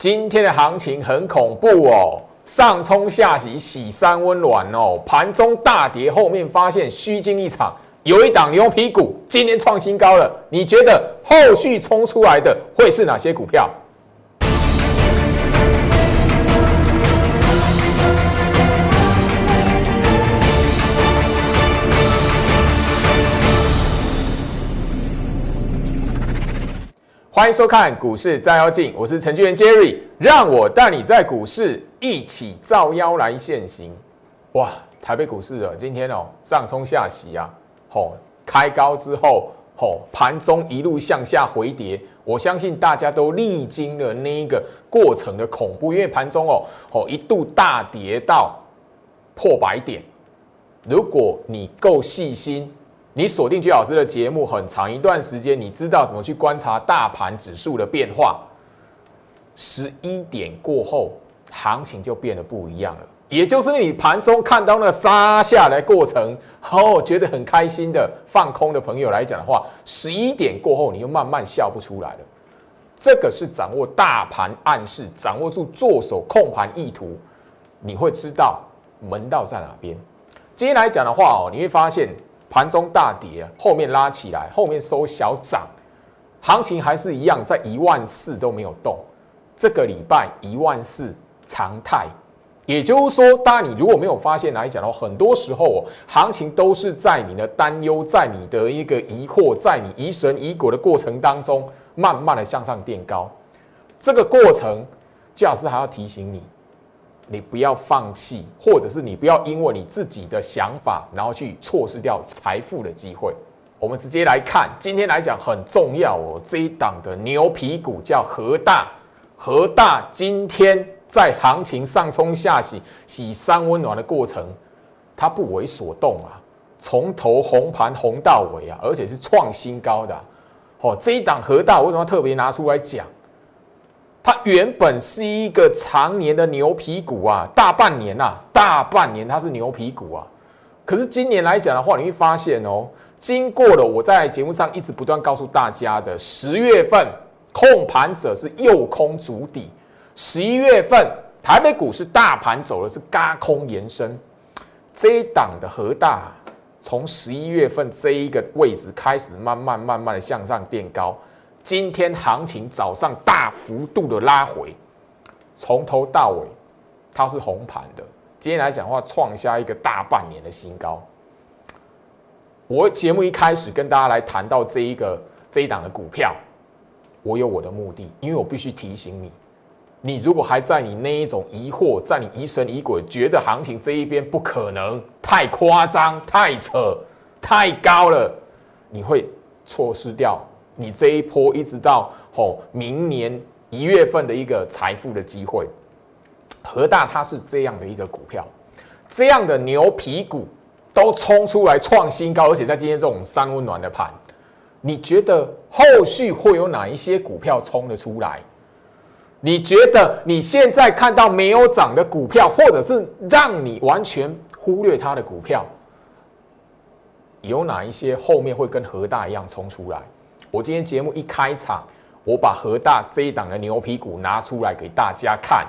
今天的行情很恐怖哦，上冲下洗，洗三温暖哦，盘中大跌，后面发现虚惊一场，有一档牛皮股今年创新高了，你觉得后续冲出来的会是哪些股票？欢迎收看股市照妖镜，我是程序员 Jerry，让我带你在股市一起照妖来现行。哇，台北股市啊，今天哦上冲下洗啊，吼开高之后，吼盘中一路向下回跌，我相信大家都历经了那一个过程的恐怖，因为盘中哦吼一度大跌到破百点，如果你够细心。你锁定居老师的节目很长一段时间，你知道怎么去观察大盘指数的变化。十一点过后，行情就变得不一样了。也就是你盘中看到那杀下来过程，哦，觉得很开心的放空的朋友来讲的话，十一点过后，你又慢慢笑不出来了。这个是掌握大盘暗示，掌握住做手控盘意图，你会知道门道在哪边。今天来讲的话哦，你会发现。盘中大跌，后面拉起来，后面收小涨，行情还是一样，在一万四都没有动。这个礼拜一万四常态，也就是说，当然你如果没有发现来讲的话，很多时候，行情都是在你的担忧，在你的一个疑惑，在你疑神疑鬼的过程当中，慢慢的向上垫高。这个过程，季老师还要提醒你。你不要放弃，或者是你不要因为你自己的想法，然后去错失掉财富的机会。我们直接来看，今天来讲很重要哦。这一档的牛皮股叫和大，和大今天在行情上冲下洗，洗三温暖的过程，它不为所动啊，从头红盘红到尾啊，而且是创新高的。哦，这一档和大为什么特别拿出来讲？它原本是一个常年的牛皮股啊，大半年呐，大半年它是牛皮股啊。可是今年来讲的话，你会发现哦，经过了我在节目上一直不断告诉大家的，十月份控盘者是右空足底，十一月份台北股市大盘走的是嘎空延伸，这一档的核大从十一月份这一个位置开始，慢慢慢慢的向上垫高。今天行情早上大幅度的拉回，从头到尾它是红盘的。今天来讲的话，创下一个大半年的新高。我节目一开始跟大家来谈到这一个这一档的股票，我有我的目的，因为我必须提醒你，你如果还在你那一种疑惑，在你疑神疑鬼，觉得行情这一边不可能，太夸张、太扯、太高了，你会错失掉。你这一波一直到吼明年一月份的一个财富的机会，和大它是这样的一个股票，这样的牛皮股都冲出来创新高，而且在今天这种三温暖的盘，你觉得后续会有哪一些股票冲得出来？你觉得你现在看到没有涨的股票，或者是让你完全忽略它的股票，有哪一些后面会跟和大一样冲出来？我今天节目一开场，我把和大这一档的牛皮股拿出来给大家看。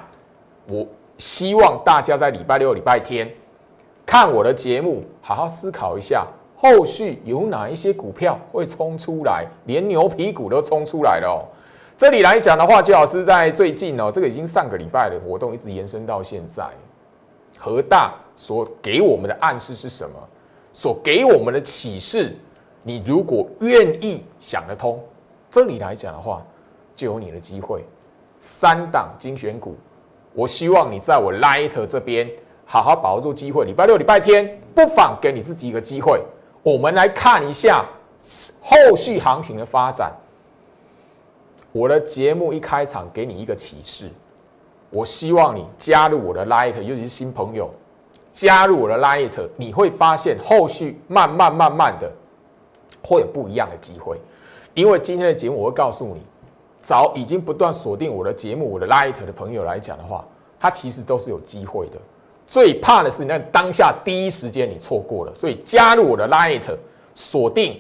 我希望大家在礼拜六、礼拜天看我的节目，好好思考一下，后续有哪一些股票会冲出来，连牛皮股都冲出来了哦。这里来讲的话，周老师在最近哦，这个已经上个礼拜的活动一直延伸到现在。和大所给我们的暗示是什么？所给我们的启示？你如果愿意想得通，这里来讲的话，就有你的机会。三档精选股，我希望你在我 Light 这边好好把握住机会。礼拜六、礼拜天，不妨给你自己一个机会。我们来看一下后续行情的发展。我的节目一开场给你一个启示，我希望你加入我的 Light，尤其是新朋友加入我的 Light，你会发现后续慢慢慢慢的。会有不一样的机会，因为今天的节目我会告诉你，早已经不断锁定我的节目，我的 Light 的朋友来讲的话，他其实都是有机会的。最怕的是那当下第一时间你错过了，所以加入我的 Light，锁定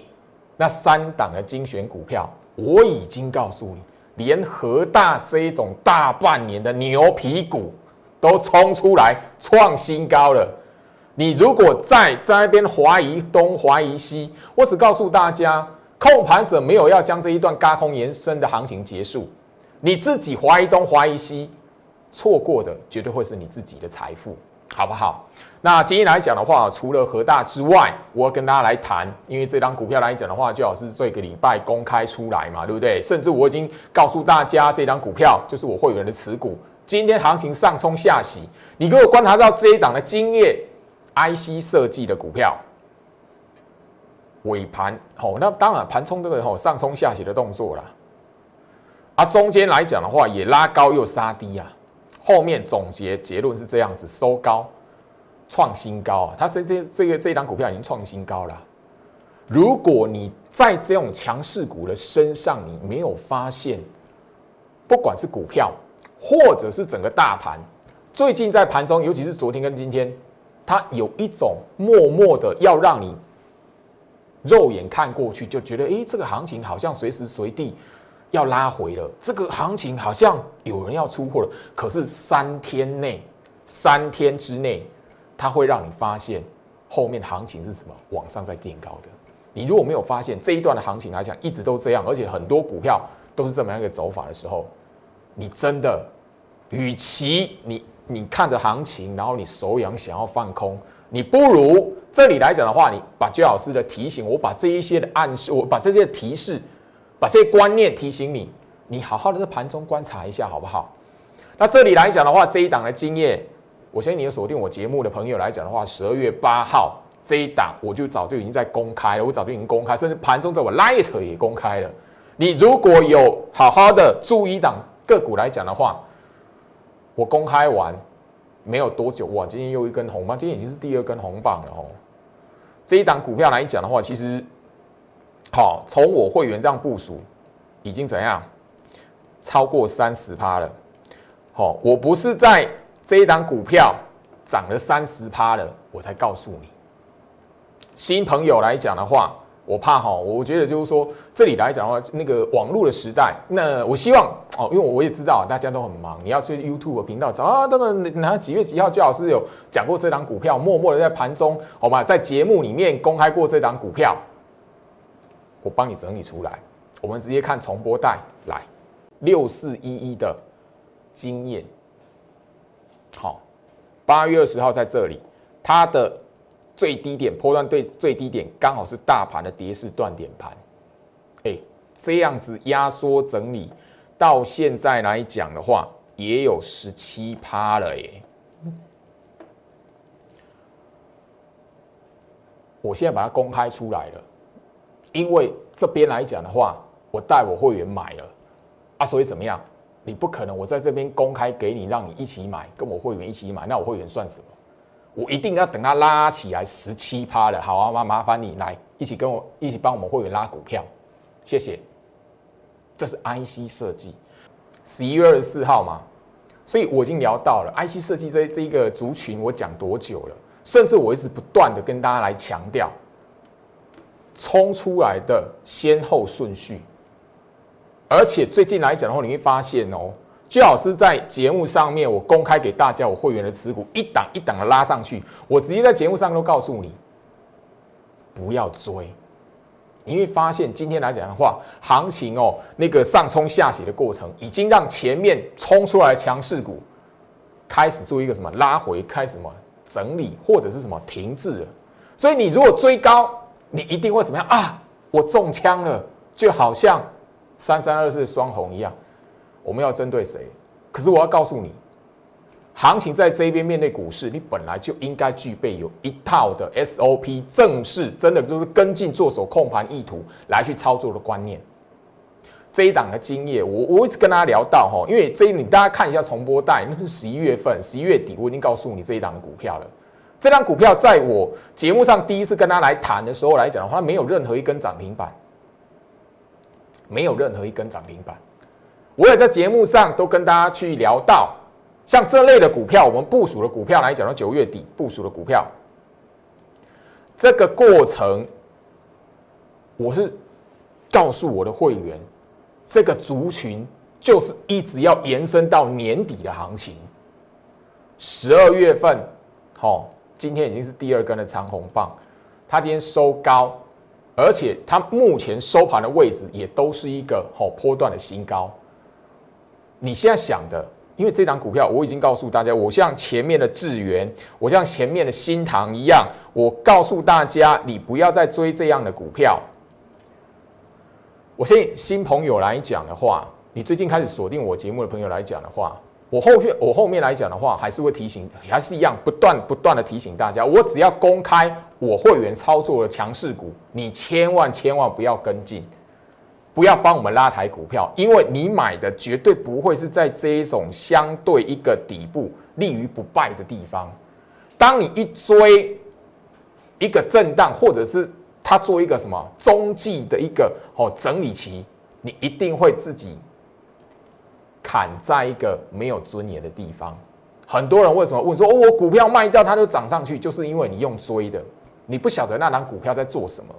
那三档的精选股票，我已经告诉你，连和大这一种大半年的牛皮股都冲出来创新高了。你如果再在那边怀疑东怀疑西，我只告诉大家，控盘者没有要将这一段高空延伸的行情结束，你自己怀疑东怀疑西，错过的绝对会是你自己的财富，好不好？那今天来讲的话，除了和大之外，我要跟大家来谈，因为这张股票来讲的话，最好是这个礼拜公开出来嘛，对不对？甚至我已经告诉大家，这张股票就是我会员的持股。今天行情上冲下洗，你如果观察到这一档的经验，IC 设计的股票尾盘，哦，那当然盘冲这个吼上冲下洗的动作啦。啊，中间来讲的话，也拉高又杀低啊，后面总结结论是这样子，收高。创新高啊！它是这这个这一档股票已经创新高了。如果你在这种强势股的身上，你没有发现，不管是股票或者是整个大盘，最近在盘中，尤其是昨天跟今天，它有一种默默的要让你肉眼看过去就觉得，哎，这个行情好像随时随地要拉回了，这个行情好像有人要出货了。可是三天内，三天之内。它会让你发现后面行情是什么，往上在垫高的。你如果没有发现这一段的行情来讲，一直都这样，而且很多股票都是这么样一个走法的时候，你真的，与其你你看着行情，然后你手痒想要放空，你不如这里来讲的话，你把周老师的提醒，我把这一些的暗示，我把这些提示，把这些观念提醒你，你好好的在盘中观察一下，好不好？那这里来讲的话，这一档的经验。我相信你有锁定我节目的朋友来讲的话，十二月八号这一档我就早就已经在公开了，我早就已经公开，甚至盘中在我 Light 也公开了。你如果有好好的注意档个股来讲的话，我公开完没有多久，哇，今天又一根红棒，今天已经是第二根红棒了哦。这一档股票来讲的话，其实好，从我会员这样部署，已经怎样超过三十趴了。好，我不是在。这一档股票涨了三十趴了，我才告诉你。新朋友来讲的话，我怕哈，我觉得就是说，这里来讲的话，那个网络的时代，那我希望哦，因为我也知道大家都很忙，你要去 YouTube 频道找啊，等等，哪几月几号，最老师有讲过这档股票，默默的在盘中，好吧，在节目里面公开过这档股票，我帮你整理出来，我们直接看重播带来六四一一的经验。好，八月二十号在这里，它的最低点波段对最低点刚好是大盘的跌势断点盘，哎，这样子压缩整理到现在来讲的话，也有十七趴了耶。我现在把它公开出来了，因为这边来讲的话，我带我会员买了啊，所以怎么样？你不可能，我在这边公开给你，让你一起买，跟我会员一起买，那我会员算什么？我一定要等它拉起来十七趴了，好啊，麻麻烦你来一起跟我一起帮我们会员拉股票，谢谢。这是 IC 设计，十一月二十四号嘛，所以我已经聊到了 IC 设计这这一个族群，我讲多久了？甚至我一直不断的跟大家来强调，冲出来的先后顺序。而且最近来讲的话，你会发现哦，居老师在节目上面，我公开给大家我会员的持股，一档一档的拉上去，我直接在节目上都告诉你，不要追。你会发现今天来讲的话，行情哦，那个上冲下洗的过程，已经让前面冲出来的强势股开始做一个什么拉回，开始什么整理，或者是什么停滞了。所以你如果追高，你一定会怎么样啊？我中枪了，就好像。三三二四双红一样，我们要针对谁？可是我要告诉你，行情在这边面对股市，你本来就应该具备有一套的 SOP，正式真的就是跟进做手控盘意图来去操作的观念。这一档的经验，我我一直跟大家聊到哈，因为这一你大家看一下重播带，那是十一月份，十一月底我已经告诉你这一档的股票了。这档股票在我节目上第一次跟大家来谈的时候来讲的话，它没有任何一根涨停板。没有任何一根涨停板，我也在节目上都跟大家去聊到，像这类的股票，我们部署的股票来讲，到九月底部署的股票，这个过程，我是告诉我的会员，这个族群就是一直要延伸到年底的行情。十二月份，好，今天已经是第二根的长红棒，它今天收高，而且它目前收盘的位置也都是一个好波段的新高。你现在想的，因为这档股票我已经告诉大家，我像前面的智源，我像前面的新塘一样，我告诉大家，你不要再追这样的股票。我相信新朋友来讲的话，你最近开始锁定我节目的朋友来讲的话。我后面我后面来讲的话，还是会提醒，还是一样不断不断的提醒大家，我只要公开我会员操作的强势股，你千万千万不要跟进，不要帮我们拉抬股票，因为你买的绝对不会是在这一种相对一个底部立于不败的地方。当你一追一个震荡，或者是它做一个什么中继的一个哦整理期，你一定会自己。砍在一个没有尊严的地方，很多人为什么问说，哦，我股票卖掉它就涨上去，就是因为你用追的，你不晓得那档股票在做什么。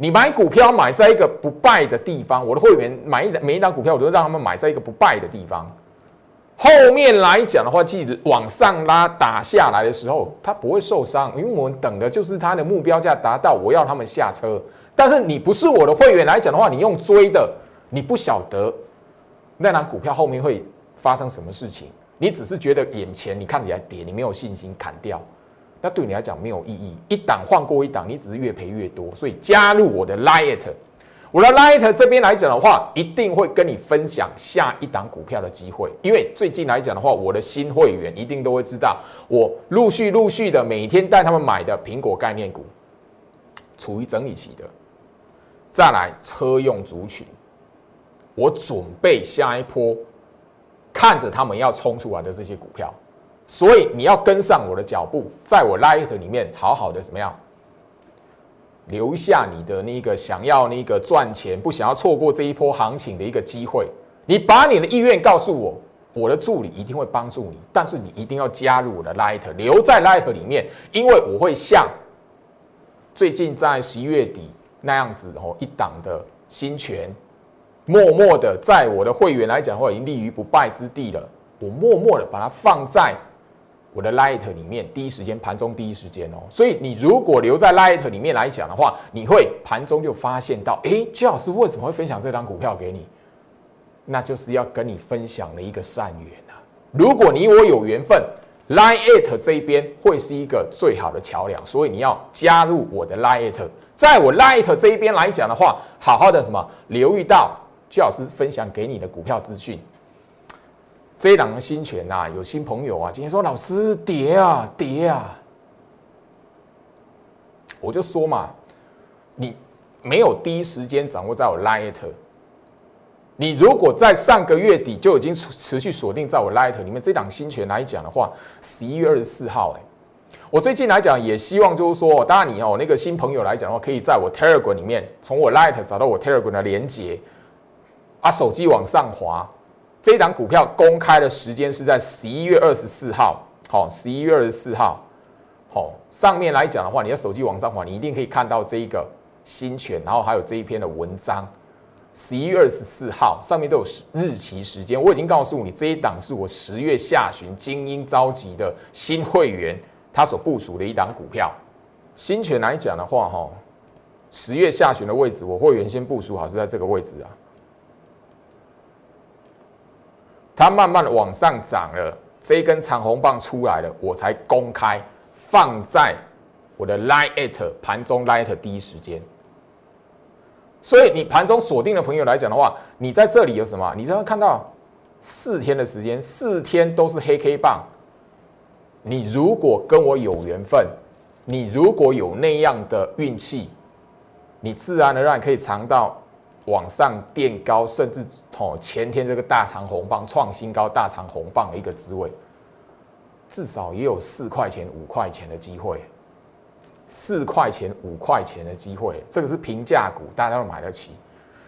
你买股票买在一个不败的地方，我的会员买一每一档股票，我都让他们买在一个不败的地方。后面来讲的话，记得往上拉打下来的时候，它不会受伤，因为我们等的就是它的目标价达到，我要他们下车。但是你不是我的会员来讲的话，你用追的，你不晓得。那档股票后面会发生什么事情？你只是觉得眼前你看起来跌，你没有信心砍掉，那对你来讲没有意义。一档换过一档，你只是越赔越多。所以加入我的 Light，我的 Light 这边来讲的话，一定会跟你分享下一档股票的机会。因为最近来讲的话，我的新会员一定都会知道，我陆续陆续的每天带他们买的苹果概念股，处于整理期的，再来车用族群。我准备下一波，看着他们要冲出来的这些股票，所以你要跟上我的脚步，在我 Light 里面好好的怎么样，留下你的那个想要那个赚钱，不想要错过这一波行情的一个机会。你把你的意愿告诉我，我的助理一定会帮助你，但是你一定要加入我的 Light，留在 Light 里面，因为我会像最近在十一月底那样子哦，一档的新权。默默的，在我的会员来讲的话，已经立于不败之地了。我默默的把它放在我的 Light 里面，第一时间盘中第一时间哦。所以你如果留在 Light 里面来讲的话，你会盘中就发现到，哎，姜老师为什么会分享这张股票给你？那就是要跟你分享的一个善缘啊。如果你我有缘分，Light 这一边会是一个最好的桥梁，所以你要加入我的 Light，在我 Light 这一边来讲的话，好好的什么留意到。居老师分享给你的股票资讯，这一档的新权呐，有新朋友啊，今天说老师跌啊跌啊，我就说嘛，你没有第一时间掌握在我 Light，你如果在上个月底就已经持续锁定在我 Light 里面，这档新权来讲的话，十一月二十四号，哎，我最近来讲也希望就是说，当然你哦那个新朋友来讲的话，可以在我 Telegram 里面从我 Light 找到我 Telegram 的连接。啊，手机往上滑，这一档股票公开的时间是在十一月二十四号。好，十一月二十四号，好，上面来讲的话，你的手机往上滑，你一定可以看到这一个新权，然后还有这一篇的文章。十一月二十四号上面都有日期时间，我已经告诉你，这一档是我十月下旬精英召集的新会员他所部署的一档股票。新权来讲的话，哈，十月下旬的位置，我会原先部署好是在这个位置啊。它慢慢往上涨了，这一根长红棒出来了，我才公开放在我的 Light 盘中 Light 第一时间。所以你盘中锁定的朋友来讲的话，你在这里有什么？你就会看到四天的时间，四天都是黑 K 棒。你如果跟我有缘分，你如果有那样的运气，你自然而然可以尝到。往上垫高，甚至哦，前天这个大长红棒创新高，大长红棒的一个滋味，至少也有四块钱、五块钱的机会，四块钱、五块钱的机会，这个是平价股，大家都买得起。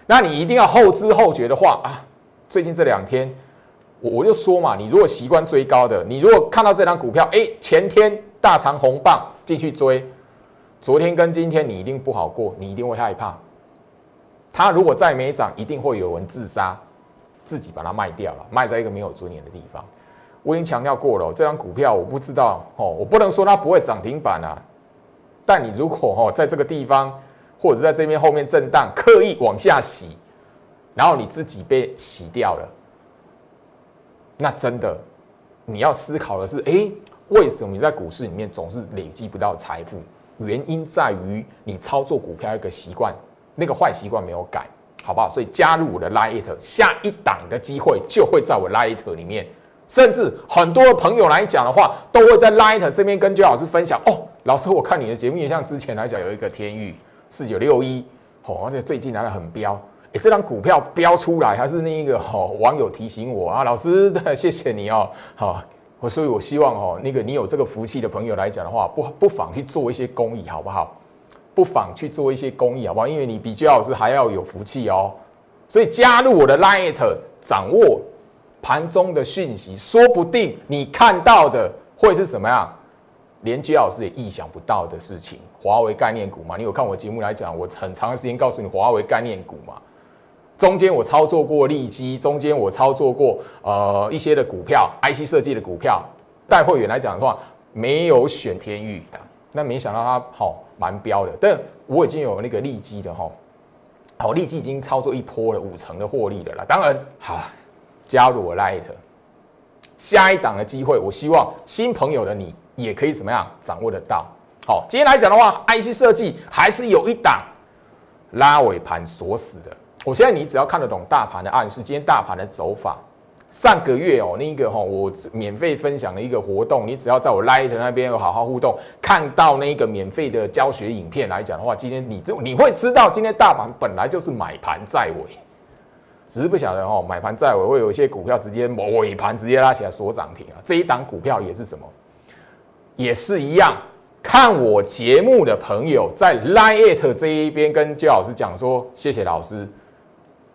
那你一定要后知后觉的话啊，最近这两天，我我就说嘛，你如果习惯追高的，你如果看到这张股票，哎，前天大长红棒进去追，昨天跟今天你一定不好过，你一定会害怕。它如果再没涨，一定会有人自杀。自己把它卖掉了，卖在一个没有尊严的地方。我已经强调过了，这张股票我不知道哦，我不能说它不会涨停板啊。但你如果哦在这个地方，或者在这边后面震荡，刻意往下洗，然后你自己被洗掉了，那真的你要思考的是，哎，为什么你在股市里面总是累积不到财富？原因在于你操作股票一个习惯，那个坏习惯没有改，好不好？所以加入我的 Lite，下一档的机会就会在我 Lite 里面。甚至很多朋友来讲的话，都会在 Light 这边跟周老师分享哦。老师，我看你的节目也像之前来讲有一个天域四九六一，哦，而且最近来的很飙，哎，这张股票飙出来还是那一个哦，网友提醒我啊，老师，谢谢你哦，好，我所以，我希望哦，那个你有这个福气的朋友来讲的话，不不妨去做一些公益，好不好？不妨去做一些公益，好不好？因为你比周老师还要有福气哦，所以加入我的 Light，掌握。盘中的讯息，说不定你看到的会是什么样？连居老师也意想不到的事情。华为概念股嘛，你有看我节目来讲，我很长时间告诉你华为概念股嘛。中间我操作过利基，中间我操作过呃一些的股票，IC 设计的股票。带会员来讲的话，没有选天域的，那没想到他好蛮标的。但我已经有那个利基的哈，好利基已经操作一波了，五成的获利了啦。当然好。加入我 Light，下一档的机会，我希望新朋友的你也可以怎么样掌握得到。好，今天来讲的话，IC 设计还是有一档拉尾盘锁死的。我现在你只要看得懂大盘的暗示，今天大盘的走法，上个月哦，那个哈，我免费分享的一个活动，你只要在我 Light 那边有好好互动，看到那个免费的教学影片来讲的话，今天你就你会知道，今天大盘本来就是买盘在尾。只是不晓得哦，买盘在尾会有一些股票直接尾盘直接拉起来锁涨停啊。这一档股票也是什么，也是一样。看我节目的朋友在 Line 这一边跟焦老师讲说，谢谢老师，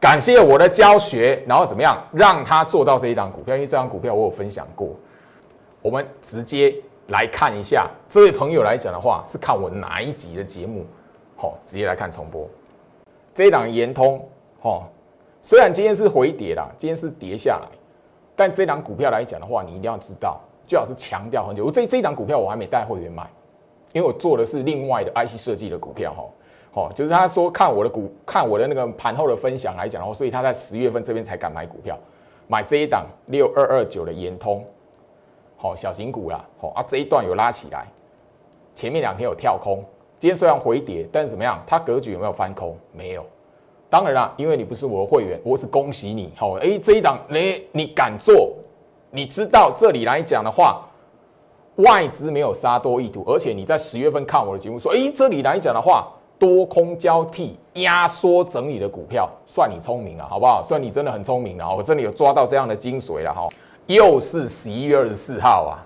感谢我的教学，然后怎么样让他做到这一档股票？因为这张股票我有分享过。我们直接来看一下，这位朋友来讲的话是看我哪一集的节目？好，直接来看重播。这一档延通，好。虽然今天是回跌啦，今天是跌下来，但这档股票来讲的话，你一定要知道，最好是强调很久。我这这一档股票我还没带会员买，因为我做的是另外的 IC 设计的股票哈。好，就是他说看我的股，看我的那个盘后的分享来讲，然后所以他在十月份这边才敢买股票，买这一档六二二九的延通，好小型股啦，好啊这一段有拉起来，前面两天有跳空，今天虽然回跌，但是怎么样？它格局有没有翻空？没有。当然啦，因为你不是我的会员，我是恭喜你。好，哎，这一档，你你敢做？你知道这里来讲的话，外资没有杀多意图，而且你在十月份看我的节目说，哎，这里来讲的话，多空交替、压缩整理的股票，算你聪明了，好不好？算你真的很聪明了。我这里有抓到这样的精髓了哈，又是十一月二十四号啊。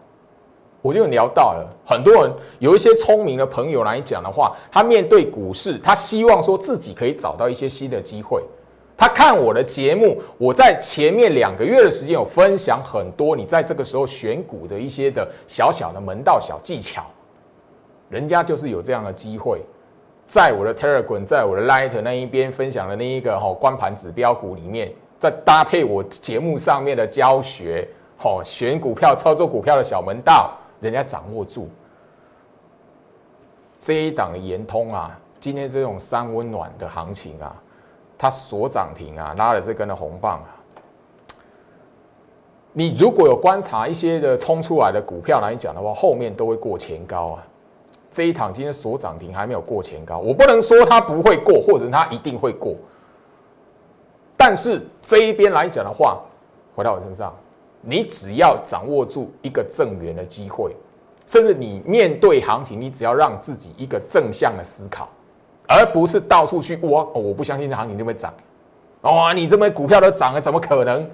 我就聊到了很多人有一些聪明的朋友来讲的话，他面对股市，他希望说自己可以找到一些新的机会。他看我的节目，我在前面两个月的时间有分享很多你在这个时候选股的一些的小小的门道小技巧。人家就是有这样的机会，在我的 Telegram，在我的 Light 那一边分享的那一个哈关盘指标股里面，再搭配我节目上面的教学，哈选股票、操作股票的小门道。人家掌握住这一档的延通啊，今天这种三温暖的行情啊，它所涨停啊，拉了这根的红棒啊。你如果有观察一些的冲出来的股票来讲的话，后面都会过前高啊。这一趟今天所涨停还没有过前高，我不能说它不会过，或者它一定会过。但是这一边来讲的话，回到我身上。你只要掌握住一个正源的机会，甚至你面对行情，你只要让自己一个正向的思考，而不是到处去哇！我不相信这行情就会涨，哇！你这么股票都涨了，怎么可能？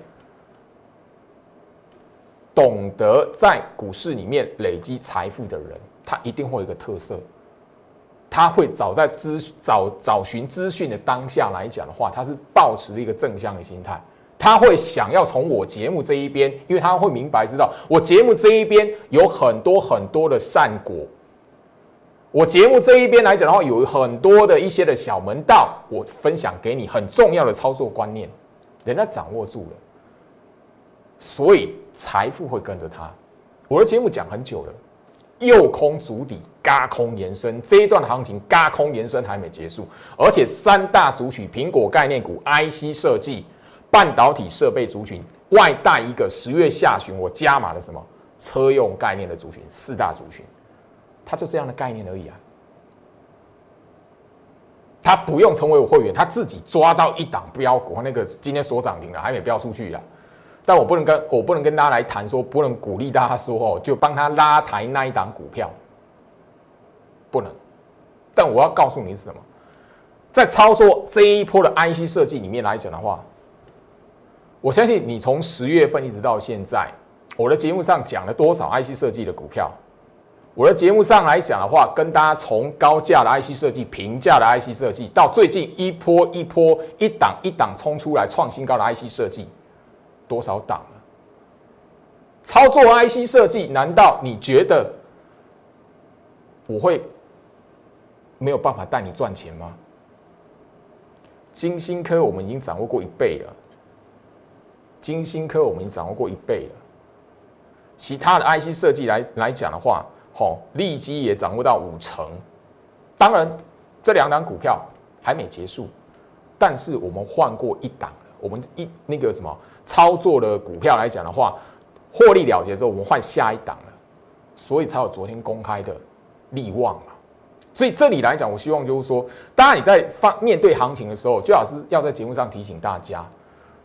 懂得在股市里面累积财富的人，他一定会有一个特色，他会早在资找找寻资讯的当下来讲的话，他是保持一个正向的心态。他会想要从我节目这一边，因为他会明白知道我节目这一边有很多很多的善果。我节目这一边来讲的话，有很多的一些的小门道，我分享给你很重要的操作观念，人家掌握住了，所以财富会跟着他。我的节目讲很久了，右空足底，嘎空延伸，这一段的行情嘎空延伸还没结束，而且三大族群：苹果概念股、IC 设计、半导体设备族群，外带一个十月下旬我加码了什么车用概念的族群，四大族群，它就这样的概念而已啊。他不用成为我会员，他自己抓到一档标股，那个今天所涨停了，还没标出去了。但我不能跟我不能跟大家来谈说，不能鼓励大家说哦，就帮他拉抬那一档股票，不能。但我要告诉你是什么，在操作这一波的 IC 设计里面来讲的话，我相信你从十月份一直到现在，我的节目上讲了多少 IC 设计的股票。我的节目上来讲的话，跟大家从高价的 IC 设计、平价的 IC 设计，到最近一波一波、一档一档冲出来创新高的 IC 设计，多少档了？操作 IC 设计，难道你觉得我会没有办法带你赚钱吗？金星科我们已经掌握过一倍了，金星科我们已经掌握过一倍了，其他的 IC 设计来来讲的话。好，利基也掌握到五成。当然，这两档股票还没结束，但是我们换过一档。我们一那个什么操作的股票来讲的话，获利了结之后，我们换下一档了，所以才有昨天公开的利旺嘛。所以这里来讲，我希望就是说，当然你在放面对行情的时候，最好是要在节目上提醒大家，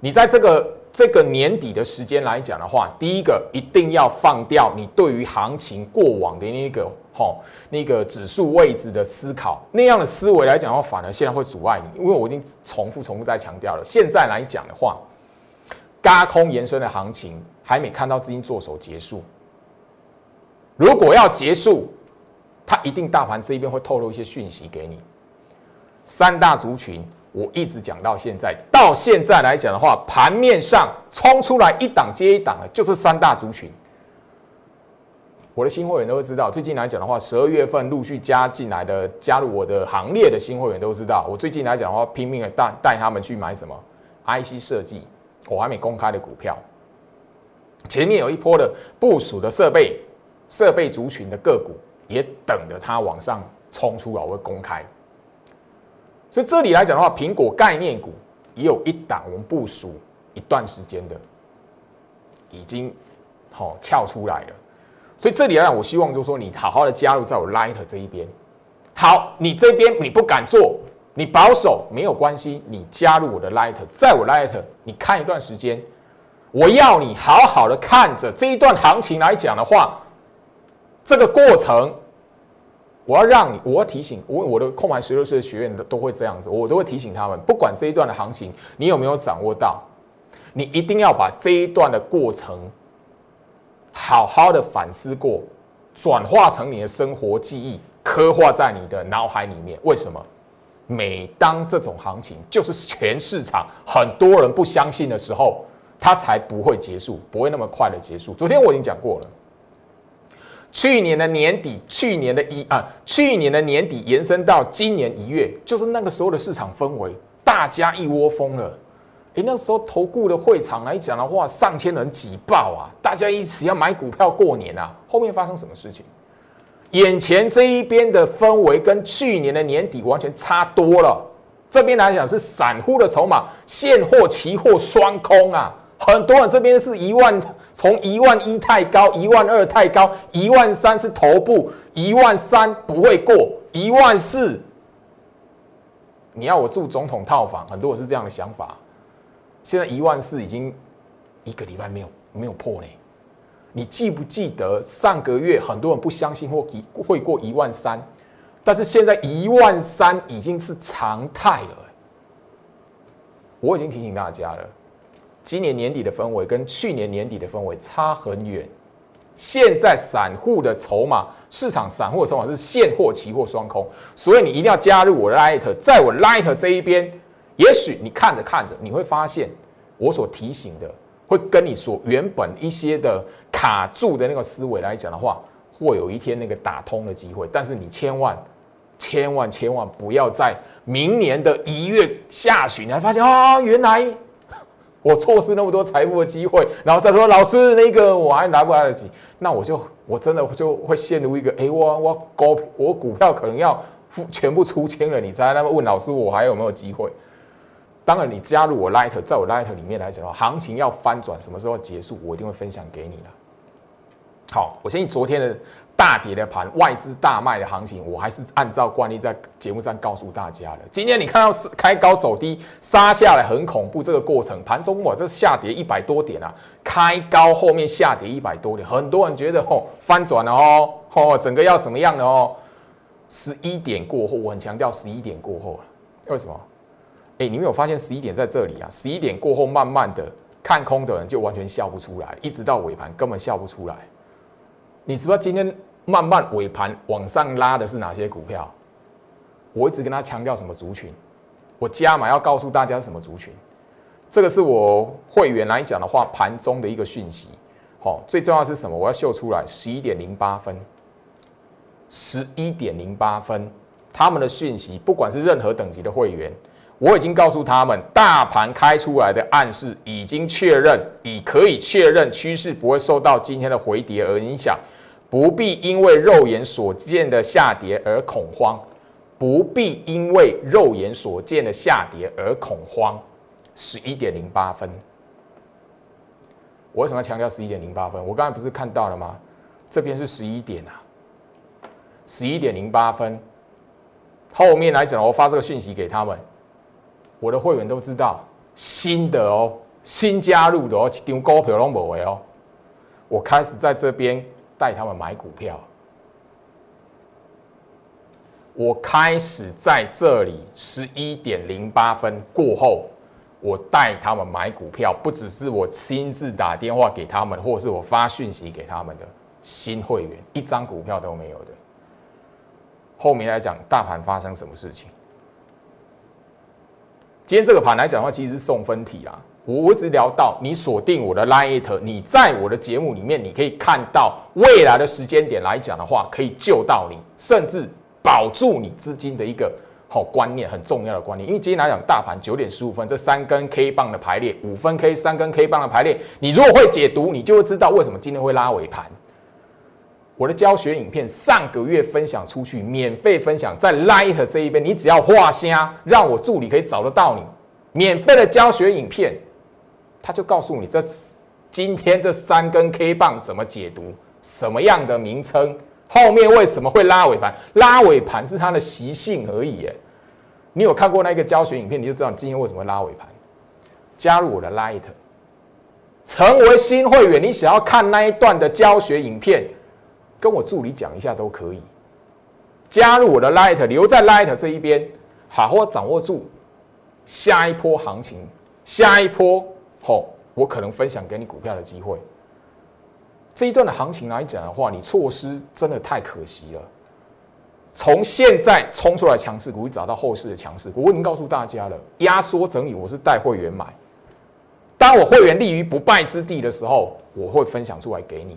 你在这个。这个年底的时间来讲的话，第一个一定要放掉你对于行情过往的那个吼那个指数位置的思考，那样的思维来讲的话，反而现在会阻碍你，因为我已经重复重复在强调了。现在来讲的话，嘎空延伸的行情还没看到资金做手结束，如果要结束，它一定大盘这一边会透露一些讯息给你，三大族群。我一直讲到现在，到现在来讲的话，盘面上冲出来一档接一档的，就是三大族群。我的新会员都会知道，最近来讲的话，十二月份陆续加进来的、加入我的行列的新会员都知道，我最近来讲的话，拼命的带带他们去买什么 IC 设计，我还没公开的股票，前面有一波的部署的设备、设备族群的个股，也等着它往上冲出来，我会公开。所以这里来讲的话，苹果概念股也有一档我们部署一段时间的，已经好翘出来了。所以这里来讲，我希望就是说，你好好的加入在我 Light 这一边。好，你这边你不敢做，你保守没有关系，你加入我的 Light，在我 Light，你看一段时间，我要你好好的看着这一段行情来讲的话，这个过程。我要让你，我要提醒我我的空盘十六岁的学员都都会这样子，我都会提醒他们，不管这一段的行情你有没有掌握到，你一定要把这一段的过程好好的反思过，转化成你的生活记忆，刻画在你的脑海里面。为什么？每当这种行情就是全市场很多人不相信的时候，它才不会结束，不会那么快的结束。昨天我已经讲过了。去年的年底，去年的一啊，去年的年底延伸到今年一月，就是那个时候的市场氛围，大家一窝蜂了。诶，那时候投顾的会场来讲的话，上千人挤爆啊，大家一起要买股票过年啊。后面发生什么事情？眼前这一边的氛围跟去年的年底完全差多了。这边来讲是散户的筹码，现货、期货双空啊，很多人这边是一万。从一万一太高，一万二太高，一万三是头部，一万三不会过，一万四，你要我住总统套房，很多人是这样的想法。现在一万四已经一个礼拜没有没有破呢。你记不记得上个月很多人不相信或一会过一万三，但是现在一万三已经是常态了。我已经提醒大家了。今年年底的氛围跟去年年底的氛围差很远。现在散户的筹码，市场散户的筹码是现货、期货双空，所以你一定要加入我的 Light，在我 Light 这一边，也许你看着看着，你会发现我所提醒的，会跟你所原本一些的卡住的那个思维来讲的话，会有一天那个打通的机会。但是你千万、千万、千万不要在明年的一月下旬，你才发现啊，原来。我错失那么多财富的机会，然后再说老师那个我还来不来得及？那我就我真的就会陷入一个，哎，我我股我股票可能要全部出清了，你才那么问老师我还有没有机会？当然，你加入我 Light，在我 Light 里面来讲的话，行情要翻转，什么时候结束，我一定会分享给你的。好，我相信昨天的。大跌的盘，外资大卖的行情，我还是按照惯例在节目上告诉大家了。今天你看到是开高走低，杀下来很恐怖，这个过程盘中我这下跌一百多点啊，开高后面下跌一百多点，很多人觉得哦翻转了哦，哦整个要怎么样了哦？十一点过后，我很强调十一点过后了，为什么？哎，你没有发现十一点在这里啊？十一点过后，慢慢的看空的人就完全笑不出来，一直到尾盘根本笑不出来。你知不知道今天？慢慢尾盘往上拉的是哪些股票？我一直跟他强调什么族群？我加码要告诉大家什么族群？这个是我会员来讲的话，盘中的一个讯息。好，最重要是什么？我要秀出来，十一点零八分，十一点零八分，他们的讯息，不管是任何等级的会员，我已经告诉他们，大盘开出来的暗示已经确认，已可以确认趋势不会受到今天的回跌而影响。不必因为肉眼所见的下跌而恐慌，不必因为肉眼所见的下跌而恐慌。十一点零八分，我为什么要强调十一点零八分？我刚才不是看到了吗？这边是十一点啊，十一点零八分。后面来讲，我发这个讯息给他们，我的会员都知道，新的哦，新加入的哦，一张股票拢无的哦。我开始在这边。带他们买股票，我开始在这里十一点零八分过后，我带他们买股票，不只是我亲自打电话给他们，或是我发讯息给他们的新会员，一张股票都没有的。后面来讲，大盘发生什么事情？今天这个盘来讲的话，其实是送分题啊。我一直聊到你锁定我的 Light，你在我的节目里面，你可以看到未来的时间点来讲的话，可以救到你，甚至保住你资金的一个好观念，很重要的观念。因为今天来讲，大盘九点十五分这三根 K 棒的排列，五分 K 三根 K 棒的排列，你如果会解读，你就会知道为什么今天会拉尾盘。我的教学影片上个月分享出去，免费分享在 Light 这一边，你只要画虾，让我助理可以找得到你，免费的教学影片。他就告诉你，这今天这三根 K 棒怎么解读？什么样的名称？后面为什么会拉尾盘？拉尾盘是它的习性而已。哎，你有看过那个教学影片，你就知道你今天为什么会拉尾盘。加入我的 Light，成为新会员，你想要看那一段的教学影片，跟我助理讲一下都可以。加入我的 Light，留在 Light 这一边，好好掌握住下一波行情，下一波。好，我可能分享给你股票的机会。这一段的行情来讲的话，你错失真的太可惜了。从现在冲出来强势股，找到后市的强势股，我已经告诉大家了。压缩整理，我是带会员买。当我会员立于不败之地的时候，我会分享出来给你。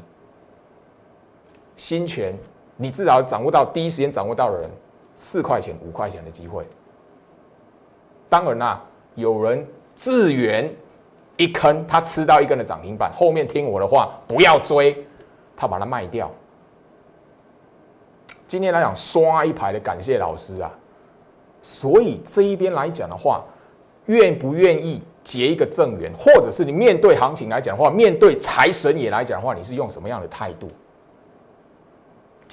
新权，你至少掌握到第一时间掌握到的人，四块钱、五块钱的机会。当然啦，有人自圆。一坑，他吃到一根的涨停板，后面听我的话，不要追，他把它卖掉。今天来讲，刷一排的感谢老师啊，所以这一边来讲的话，愿不愿意结一个正缘，或者是你面对行情来讲的话，面对财神爷来讲的话，你是用什么样的态度？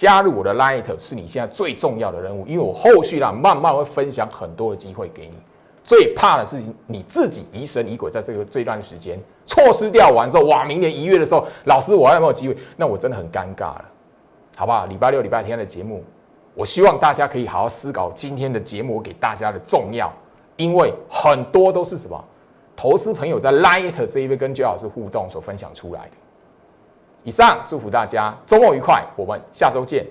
加入我的 Light 是你现在最重要的任务，因为我后续呢，慢慢会分享很多的机会给你。最怕的是你自己疑神疑鬼，在这个这段时间错失掉完之后，哇，明年一月的时候，老师我还有没有机会？那我真的很尴尬了，好不好？礼拜六、礼拜天的节目，我希望大家可以好好思考今天的节目我给大家的重要，因为很多都是什么投资朋友在 Light 这一边跟 j 老师互动所分享出来的。以上祝福大家周末愉快，我们下周见。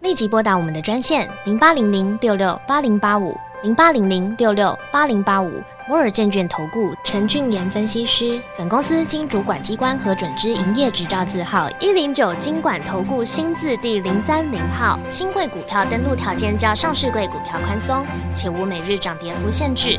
立即拨打我们的专线零八零零六六八零八五。零八零零六六八零八五摩尔证券投顾陈俊言分析师，本公司经主管机关核准之营业执照字号一零九金管投顾新字第零三零号。新贵股票登录条件较上市贵股票宽松，且无每日涨跌幅限制。